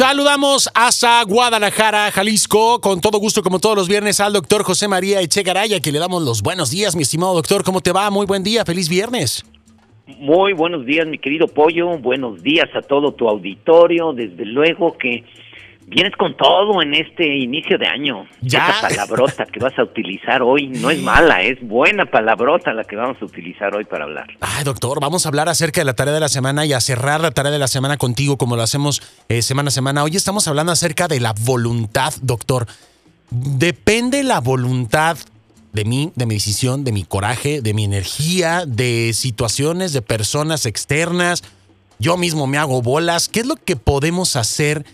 Saludamos hasta Guadalajara, Jalisco, con todo gusto, como todos los viernes, al doctor José María Echegaraya, que le damos los buenos días, mi estimado doctor. ¿Cómo te va? Muy buen día, feliz viernes. Muy buenos días, mi querido Pollo. Buenos días a todo tu auditorio. Desde luego que vienes con todo en este inicio de año. Ya. Esa palabrota que vas a utilizar hoy no es mala, es buena palabrota la que vamos a utilizar hoy para hablar. Ay, doctor, vamos a hablar acerca de la tarea de la semana y a cerrar la tarea de la semana contigo, como lo hacemos eh, semana a semana. Hoy estamos hablando acerca de la voluntad, doctor. Depende la voluntad de mí, de mi decisión, de mi coraje, de mi energía, de situaciones, de personas externas. Yo mismo me hago bolas. ¿Qué es lo que podemos hacer?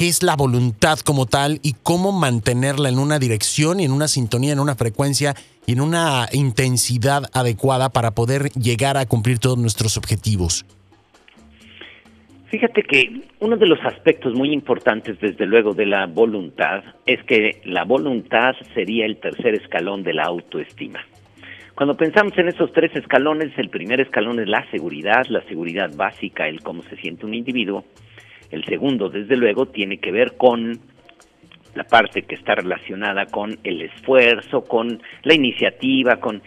¿Qué es la voluntad como tal y cómo mantenerla en una dirección y en una sintonía, en una frecuencia y en una intensidad adecuada para poder llegar a cumplir todos nuestros objetivos? Fíjate que uno de los aspectos muy importantes, desde luego, de la voluntad es que la voluntad sería el tercer escalón de la autoestima. Cuando pensamos en esos tres escalones, el primer escalón es la seguridad, la seguridad básica, el cómo se siente un individuo. El segundo, desde luego, tiene que ver con la parte que está relacionada con el esfuerzo, con la iniciativa, con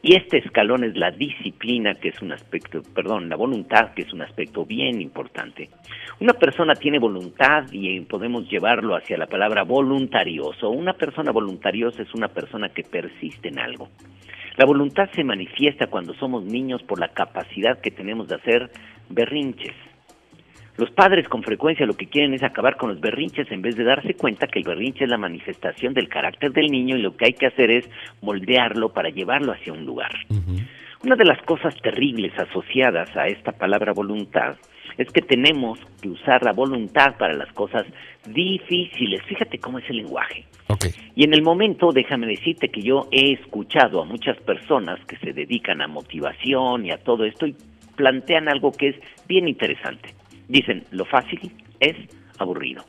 y este escalón es la disciplina, que es un aspecto, perdón, la voluntad, que es un aspecto bien importante. Una persona tiene voluntad y podemos llevarlo hacia la palabra voluntarioso. Una persona voluntariosa es una persona que persiste en algo. La voluntad se manifiesta cuando somos niños por la capacidad que tenemos de hacer berrinches. Los padres con frecuencia lo que quieren es acabar con los berrinches en vez de darse cuenta que el berrinche es la manifestación del carácter del niño y lo que hay que hacer es moldearlo para llevarlo hacia un lugar. Una de las cosas terribles asociadas a esta palabra voluntad es que tenemos que usar la voluntad para las cosas difíciles. Fíjate cómo es el lenguaje. Okay. Y en el momento, déjame decirte que yo he escuchado a muchas personas que se dedican a motivación y a todo esto y plantean algo que es bien interesante. Dicen, lo fácil es aburrido.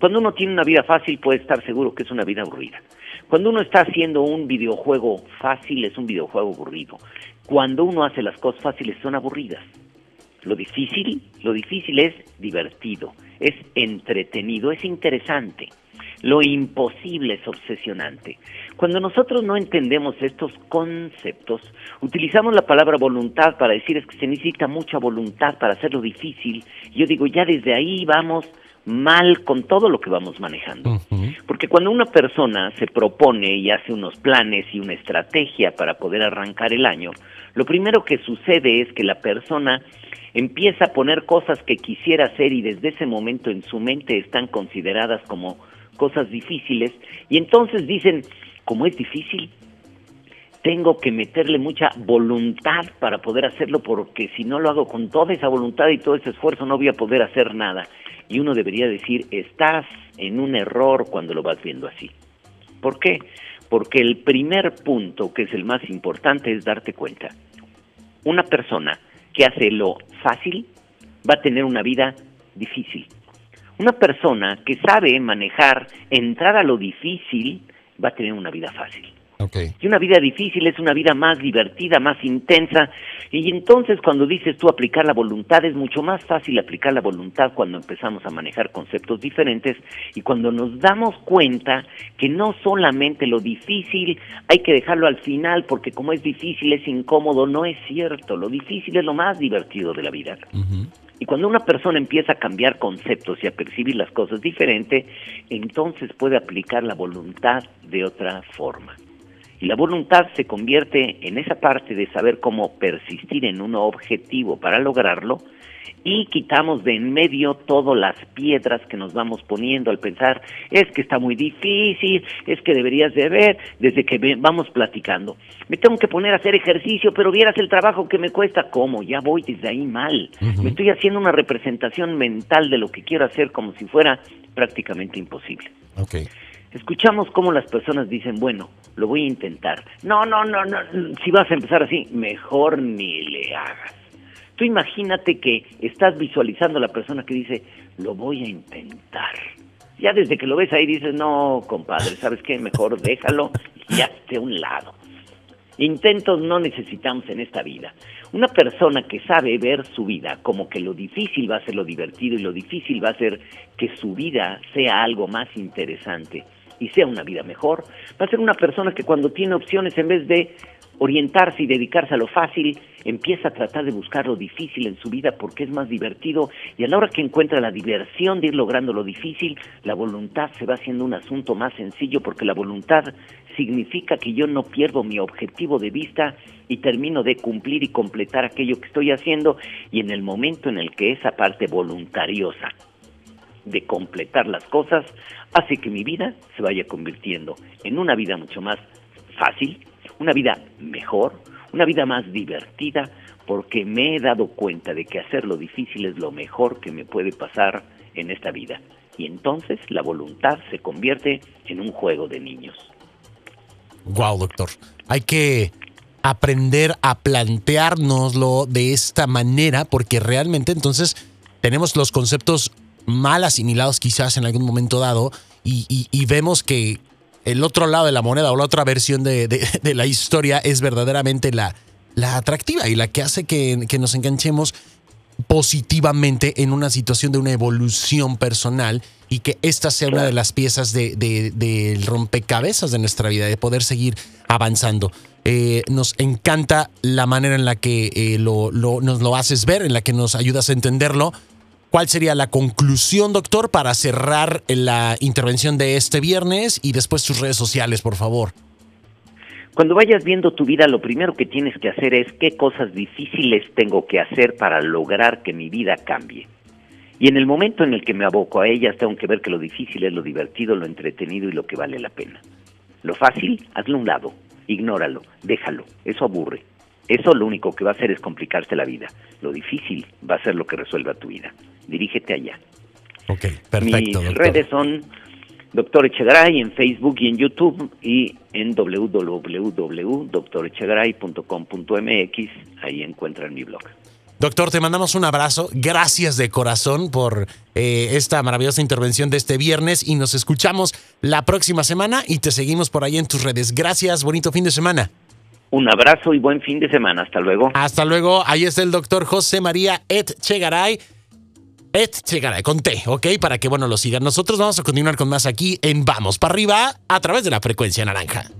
Cuando uno tiene una vida fácil puede estar seguro que es una vida aburrida. Cuando uno está haciendo un videojuego fácil es un videojuego aburrido. Cuando uno hace las cosas fáciles son aburridas. Lo difícil, lo difícil es divertido, es entretenido, es interesante. Lo imposible es obsesionante. Cuando nosotros no entendemos estos conceptos, utilizamos la palabra voluntad para decir es que se necesita mucha voluntad para hacerlo difícil. Yo digo, ya desde ahí vamos mal con todo lo que vamos manejando. Porque cuando una persona se propone y hace unos planes y una estrategia para poder arrancar el año, lo primero que sucede es que la persona empieza a poner cosas que quisiera hacer y desde ese momento en su mente están consideradas como cosas difíciles y entonces dicen, como es difícil, tengo que meterle mucha voluntad para poder hacerlo porque si no lo hago con toda esa voluntad y todo ese esfuerzo no voy a poder hacer nada. Y uno debería decir, estás en un error cuando lo vas viendo así. ¿Por qué? Porque el primer punto, que es el más importante, es darte cuenta. Una persona que hace lo fácil va a tener una vida difícil. Una persona que sabe manejar, entrar a lo difícil, va a tener una vida fácil. Okay. Y una vida difícil es una vida más divertida, más intensa. Y entonces cuando dices tú aplicar la voluntad, es mucho más fácil aplicar la voluntad cuando empezamos a manejar conceptos diferentes y cuando nos damos cuenta que no solamente lo difícil hay que dejarlo al final porque como es difícil, es incómodo, no es cierto. Lo difícil es lo más divertido de la vida. Uh -huh. Y cuando una persona empieza a cambiar conceptos y a percibir las cosas diferente, entonces puede aplicar la voluntad de otra forma. Y la voluntad se convierte en esa parte de saber cómo persistir en un objetivo para lograrlo y quitamos de en medio todas las piedras que nos vamos poniendo al pensar, es que está muy difícil, es que deberías de ver, desde que vamos platicando. Me tengo que poner a hacer ejercicio, pero vieras el trabajo que me cuesta, ¿cómo? Ya voy desde ahí mal. Uh -huh. Me estoy haciendo una representación mental de lo que quiero hacer como si fuera prácticamente imposible. Okay. Escuchamos cómo las personas dicen, bueno, lo voy a intentar. No, no, no, no, si vas a empezar así, mejor ni le hagas. Tú imagínate que estás visualizando a la persona que dice, lo voy a intentar. Ya desde que lo ves ahí dices, no, compadre, ¿sabes qué? Mejor déjalo y hazte a un lado. Intentos no necesitamos en esta vida. Una persona que sabe ver su vida como que lo difícil va a ser lo divertido y lo difícil va a ser que su vida sea algo más interesante y sea una vida mejor, va a ser una persona que cuando tiene opciones en vez de orientarse y dedicarse a lo fácil, empieza a tratar de buscar lo difícil en su vida porque es más divertido. Y a la hora que encuentra la diversión de ir logrando lo difícil, la voluntad se va haciendo un asunto más sencillo porque la voluntad significa que yo no pierdo mi objetivo de vista y termino de cumplir y completar aquello que estoy haciendo. Y en el momento en el que esa parte voluntariosa de completar las cosas hace que mi vida se vaya convirtiendo en una vida mucho más fácil, una vida mejor, una vida más divertida, porque me he dado cuenta de que hacer lo difícil es lo mejor que me puede pasar en esta vida. Y entonces la voluntad se convierte en un juego de niños. Wow, doctor. Hay que aprender a planteárnoslo de esta manera, porque realmente entonces tenemos los conceptos mal asimilados quizás en algún momento dado y, vemos que el otro lado de la moneda o la otra versión de, la historia es verdaderamente la, la, atractiva y la que hace que, nos enganchemos positivamente en una situación de una evolución personal y que esta sea una de las piezas del de, rompecabezas de nuestra vida, de poder seguir avanzando. Eh, nos encanta la manera en la que eh, lo, nos lo haces ver, en la que nos ayudas a entenderlo ¿Cuál sería la conclusión, doctor, para cerrar la intervención de este viernes y después sus redes sociales, por favor? Cuando vayas viendo tu vida, lo primero que tienes que hacer es qué cosas difíciles tengo que hacer para lograr que mi vida cambie. Y en el momento en el que me aboco a ellas, tengo que ver que lo difícil es lo divertido, lo entretenido y lo que vale la pena. Lo fácil, hazlo a un lado, ignóralo, déjalo, eso aburre. Eso lo único que va a hacer es complicarte la vida. Lo difícil va a ser lo que resuelva tu vida. Dirígete allá. Ok, perfecto. Mis redes son Doctor Echegaray en Facebook y en YouTube y en www.doctorechegaray.com.mx. Ahí encuentran mi blog. Doctor, te mandamos un abrazo. Gracias de corazón por eh, esta maravillosa intervención de este viernes y nos escuchamos la próxima semana y te seguimos por ahí en tus redes. Gracias, bonito fin de semana. Un abrazo y buen fin de semana. Hasta luego. Hasta luego. Ahí está el doctor José María Etchegaray. Etchegaray, con T, ¿ok? Para que, bueno, lo sigan. Nosotros vamos a continuar con más aquí en Vamos para arriba a través de la frecuencia naranja.